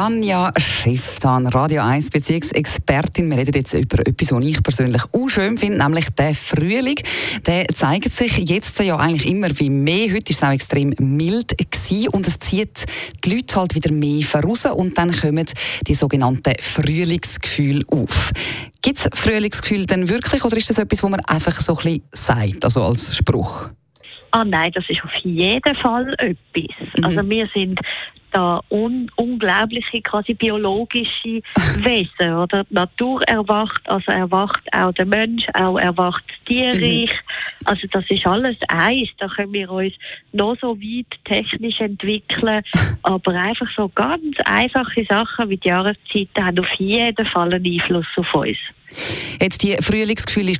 Tanja Schifftan, Radio 1 Beziehungsexpertin. Wir reden jetzt über etwas, was ich persönlich auch schön finde, nämlich der Frühling. Der zeigt sich jetzt ja eigentlich immer wie mehr. Heute war es auch extrem mild gewesen und es zieht die Leute halt wieder mehr voraus und dann kommen die sogenannten Frühlingsgefühle auf. Gibt es Frühlingsgefühle denn wirklich oder ist das etwas, was man einfach so ein bisschen sagt, also als Spruch? Ah nein, das ist auf jeden Fall etwas. Mhm. Also wir sind da un unglaubliche quasi biologische Wesen, oder? Die Natur erwacht, also erwacht auch der Mensch, auch erwacht das Tierreich. Mhm. Also das ist alles eins. Da können wir uns noch so weit technisch entwickeln, aber einfach so ganz einfache Sachen wie die Jahreszeiten haben auf jeden Fall einen Einfluss auf uns. Jetzt die Frühlingsgefühle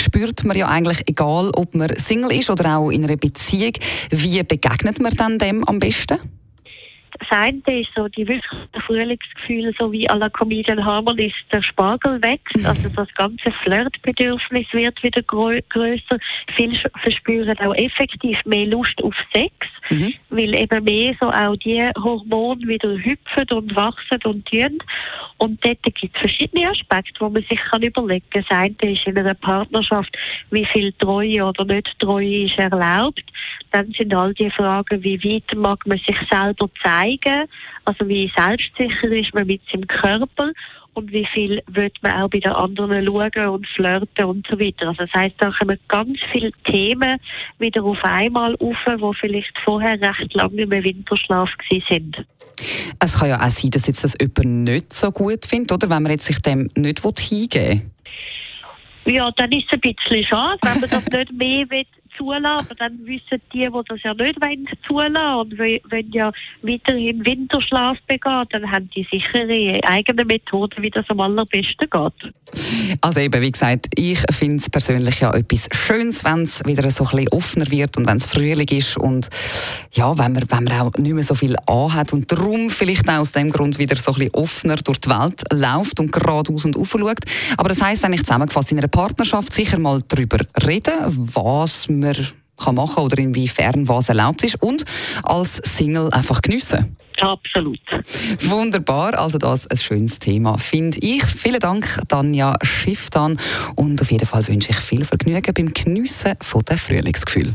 spürt man ja eigentlich, egal ob man Single ist oder auch in einer Beziehung. Wie begegnet man dann dem am besten? Das eine ist so die wirklichen Frühlingsgefühle, so wie à la Comedian Harmonies der Spargel wächst. Mhm. Also das ganze Flirtbedürfnis wird wieder größer. Viele verspüren auch effektiv mehr Lust auf Sex, mhm. weil eben mehr so auch die Hormone wieder hüpfen und wachsen und tun. Und dort gibt es verschiedene Aspekte, wo man sich kann überlegen kann. Das eine ist in einer Partnerschaft, wie viel Treue oder nicht Treue ist erlaubt. Dann sind all die Fragen, wie weit mag man sich selber zeigen, also wie selbstsicher ist man mit seinem Körper und wie viel wird man auch bei den anderen schauen und flirten und so weiter. Also das heißt, da kommen ganz viele Themen wieder auf einmal auf, wo vielleicht vorher recht lange im Winterschlaf sind. Es kann ja auch sein, dass jetzt das jemand nicht so gut findet, oder? Wenn man jetzt sich dem nicht hingeben will. Ja, dann ist es ein bisschen schade, wenn man das nicht mehr will zulassen, aber dann wissen die, die das ja nicht wollen, zulassen und wenn ja weiterhin Winterschlaf begehen, dann haben die ihre eigene Methode, wie das am allerbesten geht. Also eben, wie gesagt, ich finde es persönlich ja etwas Schönes, wenn es wieder so ein bisschen offener wird und wenn es Frühling ist und ja, wenn man, wenn man auch nicht mehr so viel anhat und darum vielleicht auch aus dem Grund wieder so ein bisschen offener durch die Welt läuft und geradeaus und aufschaut. Aber das heisst eigentlich zusammengefasst, in einer Partnerschaft sicher mal darüber reden, was man kann machen oder inwiefern was erlaubt ist und als Single einfach geniessen. Absolut. Wunderbar, also das ein schönes Thema, finde ich. Vielen Dank, Tanja Schifftan. Und auf jeden Fall wünsche ich viel Vergnügen beim Geniessen von den Frühlingsgefühl.